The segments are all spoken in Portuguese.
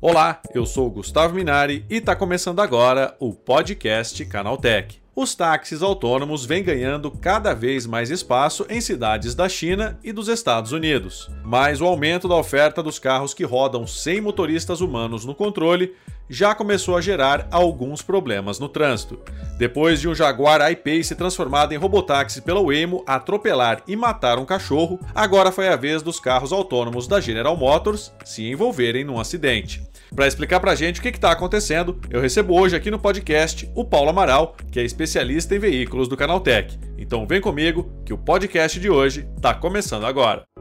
Olá, eu sou Gustavo Minari e está começando agora o podcast Canaltech. Os táxis autônomos vêm ganhando cada vez mais espaço em cidades da China e dos Estados Unidos. Mas o aumento da oferta dos carros que rodam sem motoristas humanos no controle já começou a gerar alguns problemas no trânsito. Depois de um Jaguar I-Pace transformado em robotáxi pela Waymo atropelar e matar um cachorro, agora foi a vez dos carros autônomos da General Motors se envolverem num acidente. Para explicar para a gente o que está acontecendo, eu recebo hoje aqui no podcast o Paulo Amaral, que é especialista em veículos do Canaltech. Então vem comigo que o podcast de hoje está começando agora.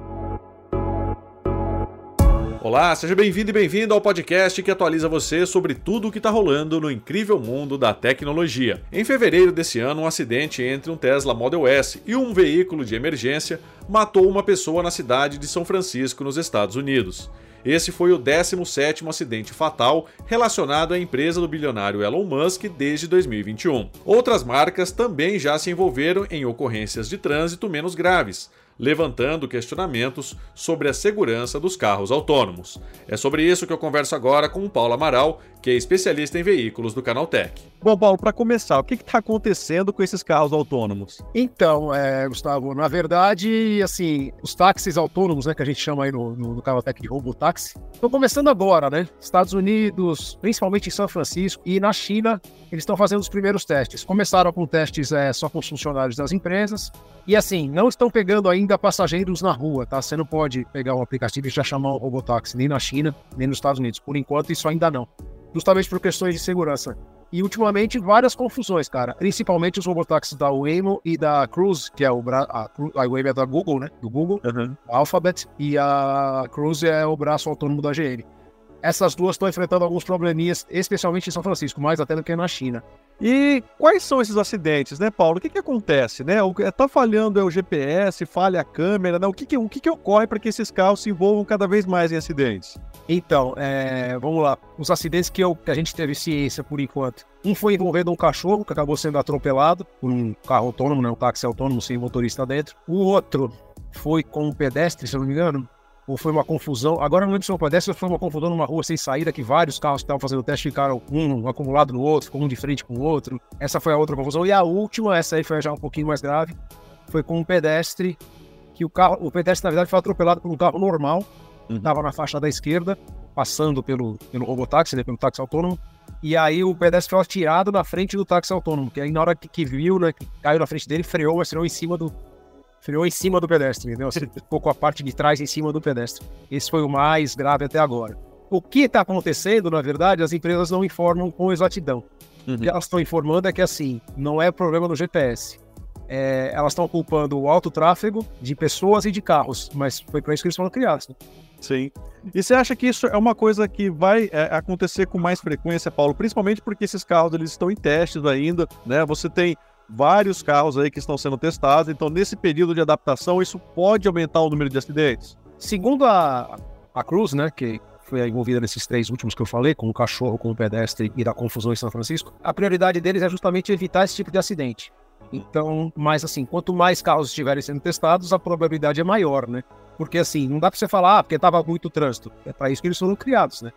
Olá, seja bem-vindo e bem-vindo ao podcast que atualiza você sobre tudo o que está rolando no incrível mundo da tecnologia. Em fevereiro desse ano, um acidente entre um Tesla Model S e um veículo de emergência matou uma pessoa na cidade de São Francisco, nos Estados Unidos. Esse foi o 17º acidente fatal relacionado à empresa do bilionário Elon Musk desde 2021. Outras marcas também já se envolveram em ocorrências de trânsito menos graves, levantando questionamentos sobre a segurança dos carros autônomos. É sobre isso que eu converso agora com o Paulo Amaral, que é especialista em veículos do Canaltech. Bom, Paulo, para começar, o que está acontecendo com esses carros autônomos? Então, é, Gustavo, na verdade, assim, os táxis autônomos, né, que a gente chama aí no, no, no de robotáxi, estão começando agora, né? Estados Unidos, principalmente em São Francisco e na China, eles estão fazendo os primeiros testes. Começaram com testes é, só com os funcionários das empresas e, assim, não estão pegando ainda passageiros na rua, tá? Você não pode pegar um aplicativo e já chamar um robotáxi nem na China, nem nos Estados Unidos. Por enquanto, isso ainda não justamente por questões de segurança. E ultimamente várias confusões, cara. Principalmente os robotáxis da Waymo e da Cruise, que é o bra... a, a Waymo é da Google, né? Do Google, uhum. Alphabet, e a Cruise é o braço autônomo da GM. Essas duas estão enfrentando alguns probleminhas, especialmente em São Francisco, mais até do que na China. E quais são esses acidentes, né, Paulo? O que, que acontece, né? Está falhando é o GPS, falha a câmera, né? O que, que, o que, que ocorre para que esses carros se envolvam cada vez mais em acidentes? Então, é, vamos lá. Os acidentes que, eu, que a gente teve ciência por enquanto. Um foi envolvendo um cachorro que acabou sendo atropelado por um carro autônomo, né? Um táxi autônomo sem motorista dentro. O outro foi com um pedestre, se eu não me engano, ou foi uma confusão. Agora não lembro se foi um pedestre ou foi uma confusão numa rua sem saída, que vários carros que estavam fazendo o teste ficaram um acumulado no outro, ficou um de frente com o outro. Essa foi a outra confusão. E a última, essa aí foi já um pouquinho mais grave, foi com um pedestre, que o carro, o pedestre na verdade foi atropelado por um carro normal, estava uhum. na faixa da esquerda, passando pelo, pelo robotáxi, né, pelo táxi autônomo. E aí o pedestre foi atirado na frente do táxi autônomo, que aí na hora que, que viu, né, que caiu na frente dele, freou, mas freou em cima do, freou em cima do pedestre, entendeu? Assim, ficou com a parte de trás em cima do pedestre. Esse foi o mais grave até agora. O que está acontecendo, na verdade, as empresas não informam com exatidão. Uhum. O que elas estão informando é que, assim, não é problema no GPS. É, elas estão culpando o alto tráfego de pessoas e de carros, mas foi para isso que eles foram criados. Né? Sim. E você acha que isso é uma coisa que vai é, acontecer com mais frequência, Paulo? Principalmente porque esses carros eles estão em testes ainda, né? Você tem vários carros aí que estão sendo testados. Então, nesse período de adaptação, isso pode aumentar o número de acidentes? Segundo a, a Cruz, né, que foi envolvida nesses três últimos que eu falei, com o cachorro, com o pedestre e da confusão em São Francisco, a prioridade deles é justamente evitar esse tipo de acidente. Então, mas assim, quanto mais carros estiverem sendo testados, a probabilidade é maior, né? Porque assim, não dá para você falar, ah, porque tava muito trânsito. É para isso que eles foram criados, né?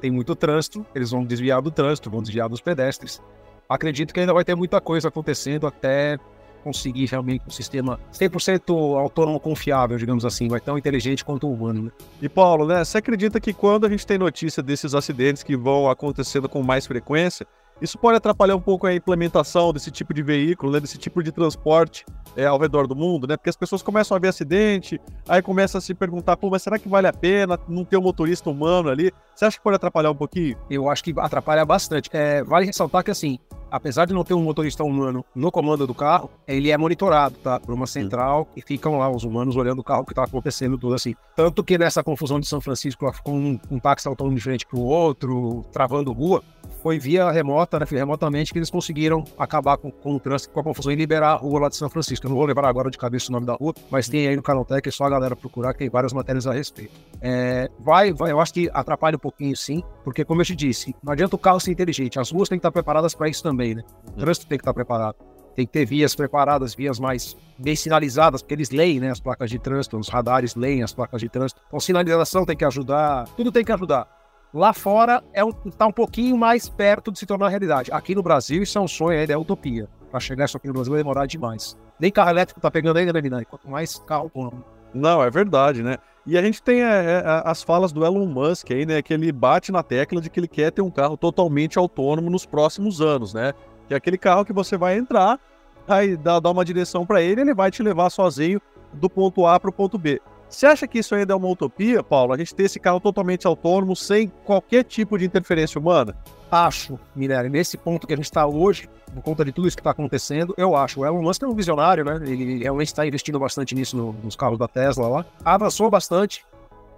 Tem muito trânsito, eles vão desviar do trânsito, vão desviar dos pedestres acredito que ainda vai ter muita coisa acontecendo até conseguir realmente um sistema 100% autônomo confiável, digamos assim, vai tão inteligente quanto o humano. Né? E Paulo, né, você acredita que quando a gente tem notícia desses acidentes que vão acontecendo com mais frequência, isso pode atrapalhar um pouco a implementação desse tipo de veículo, né, desse tipo de transporte é, ao redor do mundo, né? Porque as pessoas começam a ver acidente, aí começa a se perguntar, pô, mas será que vale a pena não ter um motorista humano ali? Você acha que pode atrapalhar um pouquinho? Eu acho que atrapalha bastante. É, vale ressaltar que, assim, apesar de não ter um motorista humano no comando do carro, ele é monitorado, tá? Por uma central e ficam lá os humanos olhando o carro que tá acontecendo, tudo assim. Tanto que nessa confusão de São Francisco, com um, um táxi autônomo de frente pro outro, travando rua, foi via remota, né, remotamente, que eles conseguiram acabar com, com, o trânsito, com a confusão e liberar a rua lá de São Francisco. Eu não vou levar agora de cabeça o nome da rua, mas tem aí no Canaltech, é só a galera procurar, que tem várias matérias a respeito. É, vai, vai, eu acho que atrapalha um pouquinho sim, porque como eu te disse, não adianta o carro ser inteligente, as ruas têm que estar preparadas para isso também, né? O trânsito tem que estar preparado. tem que ter vias preparadas, vias mais bem sinalizadas, porque eles leem né, as placas de trânsito, os radares leem as placas de trânsito. Então, sinalização tem que ajudar, tudo tem que ajudar. Lá fora é um, tá um pouquinho mais perto de se tornar realidade. Aqui no Brasil, isso é um sonho ainda, é utopia. Para chegar isso aqui no Brasil vai demorar demais. Nem carro elétrico tá pegando ainda, né, Vinay? Quanto mais carro autônomo. Não, é verdade, né? E a gente tem é, é, as falas do Elon Musk aí, né? Que ele bate na tecla de que ele quer ter um carro totalmente autônomo nos próximos anos, né? Que é aquele carro que você vai entrar, aí dá, dá uma direção para ele, ele vai te levar sozinho do ponto A para o ponto B. Você acha que isso ainda é uma utopia, Paulo? A gente ter esse carro totalmente autônomo, sem qualquer tipo de interferência humana? Acho, Minério, nesse ponto que a gente está hoje, por conta de tudo isso que está acontecendo, eu acho. O Elon Musk é um visionário, né? Ele realmente está investindo bastante nisso no, nos carros da Tesla lá. Avançou bastante,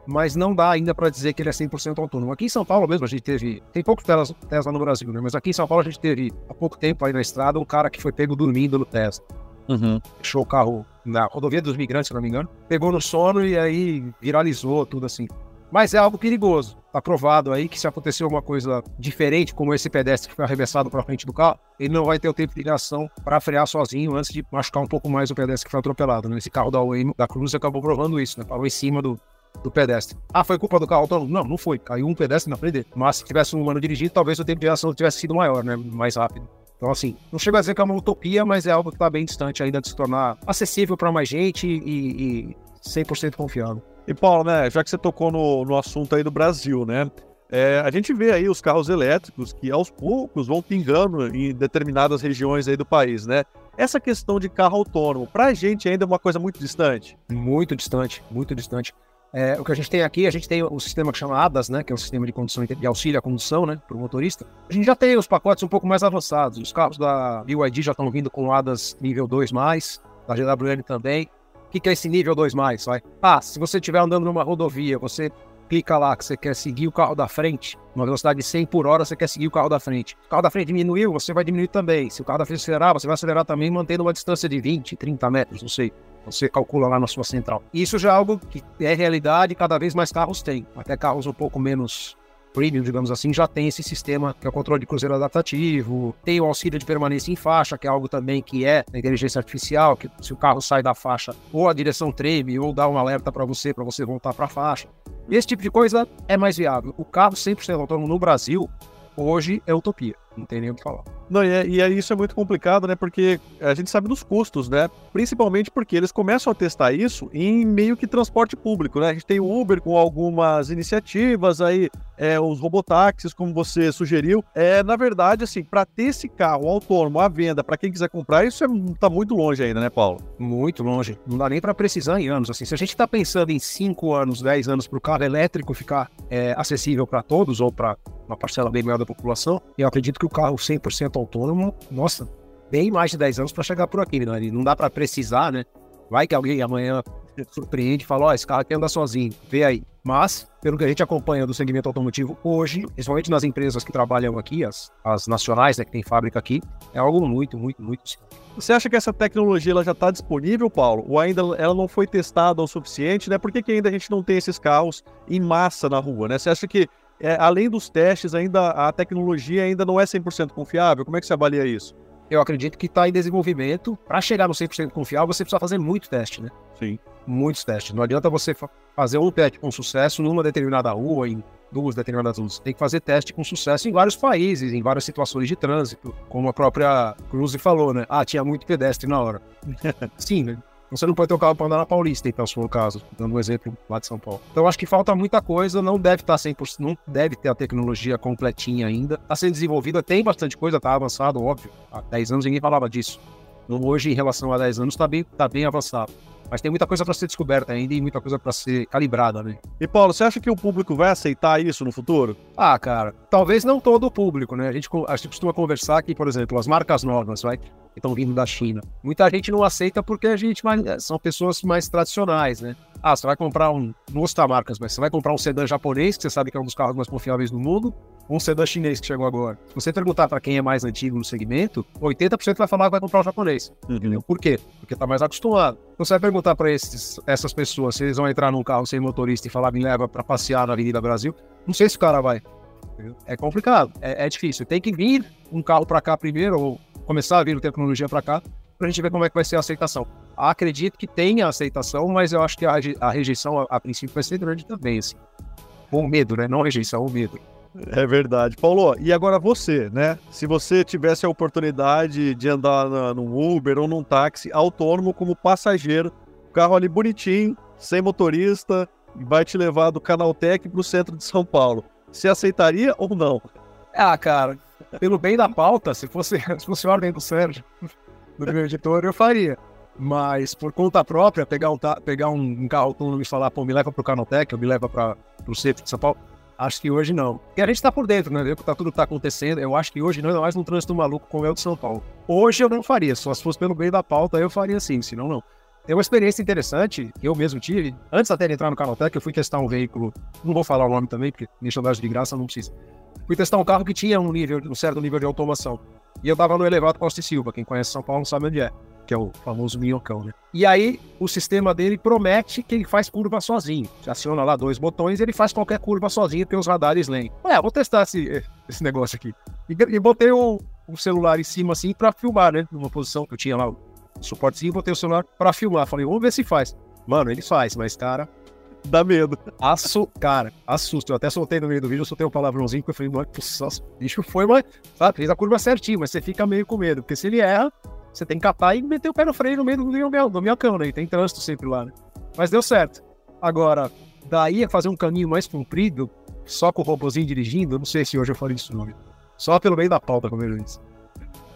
mas não dá ainda para dizer que ele é 100% autônomo. Aqui em São Paulo mesmo, a gente teve. Tem pouco Tesla, Tesla no Brasil, né? Mas aqui em São Paulo a gente teve, há pouco tempo aí na estrada, um cara que foi pego dormindo no Tesla. Uhum. Deixou o carro na rodovia dos migrantes, se não me engano. Pegou no sono e aí viralizou tudo assim. Mas é algo perigoso. Tá provado aí que se acontecer alguma coisa diferente, como esse pedestre que foi arremessado para frente do carro, ele não vai ter o tempo de reação para frear sozinho antes de machucar um pouco mais o pedestre que foi atropelado. Né? Esse carro da, UAM, da Cruz acabou provando isso, né? Parou em cima do, do pedestre. Ah, foi culpa do carro autônomo? Não, não foi. Caiu um pedestre na frente dele. Mas se tivesse um humano dirigindo, talvez o tempo de reação tivesse sido maior, né? Mais rápido. Então, assim, não chega a dizer que é uma utopia, mas é algo que está bem distante ainda de se tornar acessível para mais gente e, e 100% confiável. E Paulo, né, já que você tocou no, no assunto aí do Brasil, né, é, a gente vê aí os carros elétricos que aos poucos vão pingando em determinadas regiões aí do país, né? Essa questão de carro autônomo, para a gente ainda é uma coisa muito distante? Muito distante, muito distante. É, o que a gente tem aqui, a gente tem o sistema que chama ADAS, né, que é um sistema de condução de auxílio à condução, né, para o motorista. A gente já tem os pacotes um pouco mais avançados. Os carros da BYD já estão vindo com ADAS nível 2+, da GWM também. O que, que é esse nível 2+, vai? Ah, se você estiver andando numa rodovia, você clica lá que você quer seguir o carro da frente, uma velocidade de 100 por hora, você quer seguir o carro da frente. O carro da frente diminuiu, você vai diminuir também. Se o carro da frente acelerar, você vai acelerar também, mantendo uma distância de 20, 30 metros, não sei. Você calcula lá na sua central. Isso já é algo que é realidade cada vez mais carros têm. Até carros um pouco menos premium, digamos assim, já tem esse sistema que é o controle de cruzeiro adaptativo, tem o auxílio de permanência em faixa, que é algo também que é inteligência artificial, que se o carro sai da faixa, ou a direção treme, ou dá um alerta para você, para você voltar para a faixa. Esse tipo de coisa é mais viável. O carro 100% autônomo no Brasil, hoje é utopia. Não tem nem o que falar. Não, e, é, e aí isso é muito complicado, né? Porque a gente sabe dos custos, né? Principalmente porque eles começam a testar isso em meio que transporte público, né? A gente tem o Uber com algumas iniciativas aí, é, os robotáxis, como você sugeriu. É, na verdade, assim, para ter esse carro autônomo à venda, para quem quiser comprar, isso é, tá muito longe ainda, né, Paulo? Muito longe. Não dá nem para precisar em anos. Assim, se a gente está pensando em 5 anos, 10 anos para o carro elétrico ficar é, acessível para todos ou para uma parcela bem maior da população, eu acredito que o carro 100% autônomo, nossa, bem mais de 10 anos para chegar por aqui, né? Não dá para precisar, né? Vai que alguém amanhã surpreende e fala, ó, oh, esse carro aqui anda sozinho, vê aí. Mas, pelo que a gente acompanha do segmento automotivo hoje, principalmente nas empresas que trabalham aqui, as, as nacionais, né, que tem fábrica aqui, é algo muito, muito, muito Você acha que essa tecnologia ela já está disponível, Paulo? Ou ainda ela não foi testada o suficiente, né? Por que, que ainda a gente não tem esses carros em massa na rua, né? Você acha que é, além dos testes, ainda a tecnologia ainda não é 100% confiável? Como é que você avalia isso? Eu acredito que está em desenvolvimento. Para chegar no 100% confiável, você precisa fazer muito teste, né? Sim. Muitos testes. Não adianta você fazer um teste com sucesso numa determinada rua, em duas determinadas ruas. Tem que fazer teste com sucesso em vários países, em várias situações de trânsito. Como a própria Cruze falou, né? Ah, tinha muito pedestre na hora. Sim, né? Você não pode ter o carro para andar na Paulista, então, se for o caso, dando um exemplo lá de São Paulo. Então, acho que falta muita coisa, não deve estar 100%, não deve ter a tecnologia completinha ainda. Está sendo desenvolvida, tem bastante coisa, está avançado, óbvio. Há 10 anos ninguém falava disso. Então, hoje, em relação a 10 anos, está bem, tá bem avançado. Mas tem muita coisa para ser descoberta ainda e muita coisa para ser calibrada, né? E Paulo, você acha que o público vai aceitar isso no futuro? Ah, cara, talvez não todo o público, né? A gente, a gente costuma conversar que, por exemplo, as marcas novas, vai, que estão vindo da China. Muita gente não aceita porque a gente são pessoas mais tradicionais, né? Ah, você vai comprar um, não vou citar marcas, mas você vai comprar um sedã japonês, que você sabe que é um dos carros mais confiáveis do mundo, um sedã chinês que chegou agora. Se você perguntar para quem é mais antigo no segmento, 80% vai falar que vai comprar o japonês. Uhum. Entendeu? Por quê? Porque tá mais acostumado. Então você vai perguntar para essas pessoas se eles vão entrar num carro sem motorista e falar, me leva para passear na Avenida Brasil. Não sei se o cara vai. É complicado, é, é difícil. Tem que vir um carro para cá primeiro, ou começar a vir tecnologia para cá, para a gente ver como é que vai ser a aceitação. Acredito que tenha aceitação, mas eu acho que a, a rejeição, a, a, princípio, vai ser grande também, assim. Com medo, né? Não rejeição, o medo. É verdade. Paulo, e agora você, né? Se você tivesse a oportunidade de andar na, num Uber ou num táxi autônomo como passageiro, carro ali bonitinho, sem motorista, e vai te levar do Canaltech para o centro de São Paulo. Você aceitaria ou não? Ah, cara, pelo bem da pauta, se fosse, se fosse ordem do Sérgio, do meu editor, eu faria. Mas por conta própria, pegar um, pegar um, carro autônomo e falar, pô, me leva pro ou me leva para o centro de São Paulo, acho que hoje não. Porque a gente está por dentro, né? Tá, tudo que tá acontecendo. Eu acho que hoje não, ainda mais num trânsito maluco como é o de São Paulo. Hoje eu não faria, só se fosse pelo bem da pauta, eu faria sim, senão não. Tem uma experiência interessante que eu mesmo tive. Antes até de entrar no Canotec, eu fui testar um veículo, não vou falar o nome também, porque deixa andar de graça, não precisa. Fui testar um carro que tinha um nível, um certo nível de automação. E eu tava no elevado Costa e Silva, quem conhece São Paulo sabe onde é, que é o famoso minhocão, né? E aí, o sistema dele promete que ele faz curva sozinho. Você aciona lá dois botões ele faz qualquer curva sozinho, porque os radares leem. Ué, vou testar esse, esse negócio aqui. E, e botei o, o, celular em cima assim para filmar, né? Numa posição que eu tinha lá, o suportezinho, botei o celular para filmar. Falei, vamos ver se faz. Mano, ele faz, mas cara, Dá medo. Aço, cara, assusta. Eu até soltei no meio do vídeo, eu soltei um palavrãozinho que eu falei, nossa, o bicho foi, mas, sabe, fez a curva certinho, mas você fica meio com medo, porque se ele erra, você tem que catar e meter o pé no freio no meio do, do, do minhocão, né? E tem trânsito sempre lá, né? Mas deu certo. Agora, daí a fazer um caminho mais comprido, só com o robôzinho dirigindo, eu não sei se hoje eu falei isso não. Só pelo meio da pauta, como eu disse.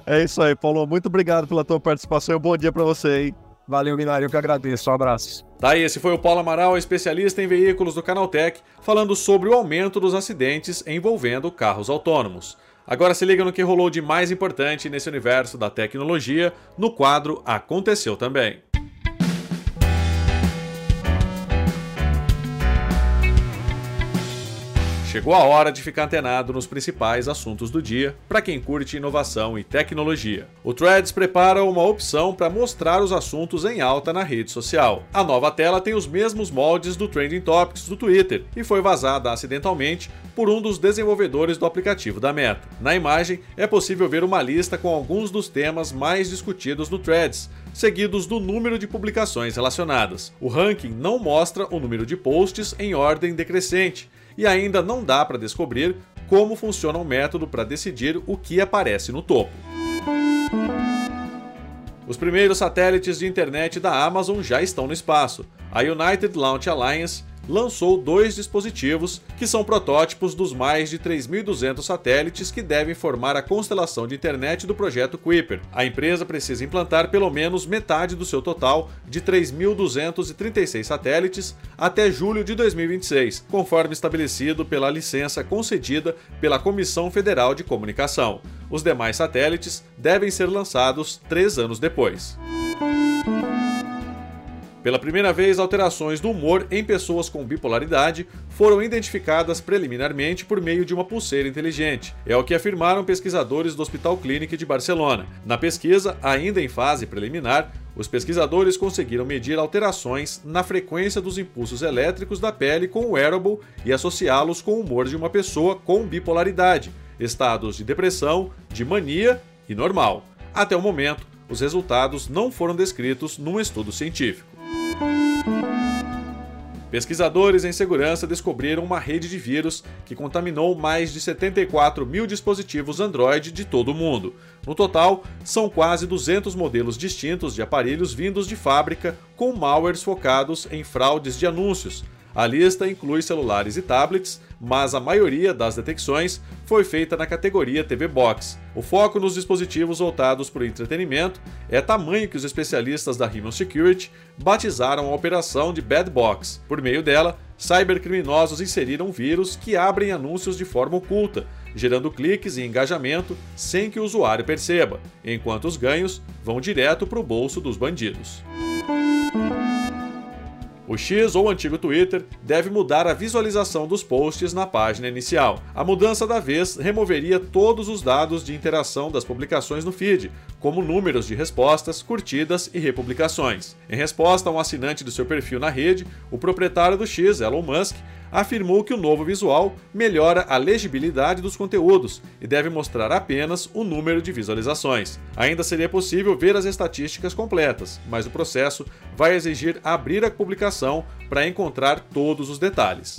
É isso aí, Paulo. Muito obrigado pela tua participação e um bom dia para você, hein? Valeu, Minário, eu que agradeço. Um abraço. Tá aí, esse foi o Paulo Amaral, especialista em veículos do Canaltech, falando sobre o aumento dos acidentes envolvendo carros autônomos. Agora se liga no que rolou de mais importante nesse universo da tecnologia no quadro Aconteceu Também. Chegou a hora de ficar antenado nos principais assuntos do dia para quem curte inovação e tecnologia. O Threads prepara uma opção para mostrar os assuntos em alta na rede social. A nova tela tem os mesmos moldes do Trending Topics do Twitter e foi vazada acidentalmente por um dos desenvolvedores do aplicativo da Meta. Na imagem é possível ver uma lista com alguns dos temas mais discutidos no Threads, seguidos do número de publicações relacionadas. O ranking não mostra o número de posts em ordem decrescente e ainda não dá para descobrir como funciona o método para decidir o que aparece no topo. Os primeiros satélites de internet da Amazon já estão no espaço. A United Launch Alliance lançou dois dispositivos que são protótipos dos mais de 3.200 satélites que devem formar a constelação de internet do projeto Kuiper. A empresa precisa implantar pelo menos metade do seu total de 3.236 satélites até julho de 2026, conforme estabelecido pela licença concedida pela Comissão Federal de Comunicação. Os demais satélites devem ser lançados três anos depois. Pela primeira vez, alterações do humor em pessoas com bipolaridade foram identificadas preliminarmente por meio de uma pulseira inteligente. É o que afirmaram pesquisadores do Hospital Clínic de Barcelona. Na pesquisa, ainda em fase preliminar, os pesquisadores conseguiram medir alterações na frequência dos impulsos elétricos da pele com o wearable e associá-los com o humor de uma pessoa com bipolaridade, estados de depressão, de mania e normal. Até o momento, os resultados não foram descritos num estudo científico. Pesquisadores em segurança descobriram uma rede de vírus que contaminou mais de 74 mil dispositivos Android de todo o mundo. No total, são quase 200 modelos distintos de aparelhos vindos de fábrica com malwares focados em fraudes de anúncios, a lista inclui celulares e tablets, mas a maioria das detecções foi feita na categoria TV Box. O foco nos dispositivos voltados para o entretenimento é tamanho que os especialistas da Human Security batizaram a operação de Bad Box. Por meio dela, cybercriminosos inseriram vírus que abrem anúncios de forma oculta, gerando cliques e engajamento sem que o usuário perceba, enquanto os ganhos vão direto para o bolso dos bandidos. O X ou antigo Twitter deve mudar a visualização dos posts na página inicial. A mudança da vez removeria todos os dados de interação das publicações no feed, como números de respostas, curtidas e republicações. Em resposta a um assinante do seu perfil na rede, o proprietário do X, Elon Musk, afirmou que o novo visual melhora a legibilidade dos conteúdos e deve mostrar apenas o número de visualizações. Ainda seria possível ver as estatísticas completas, mas o processo vai exigir abrir a publicação para encontrar todos os detalhes.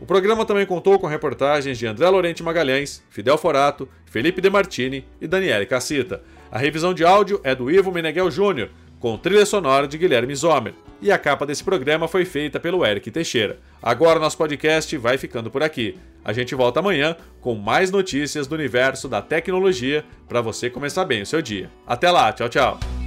O programa também contou com reportagens de André Lorente Magalhães, Fidel Forato, Felipe De Martini e Daniele Cassita. A revisão de áudio é do Ivo Meneghel Júnior, com trilha sonora de Guilherme Zomer. E a capa desse programa foi feita pelo Eric Teixeira. Agora nosso podcast vai ficando por aqui. A gente volta amanhã com mais notícias do universo da tecnologia para você começar bem o seu dia. Até lá, tchau, tchau.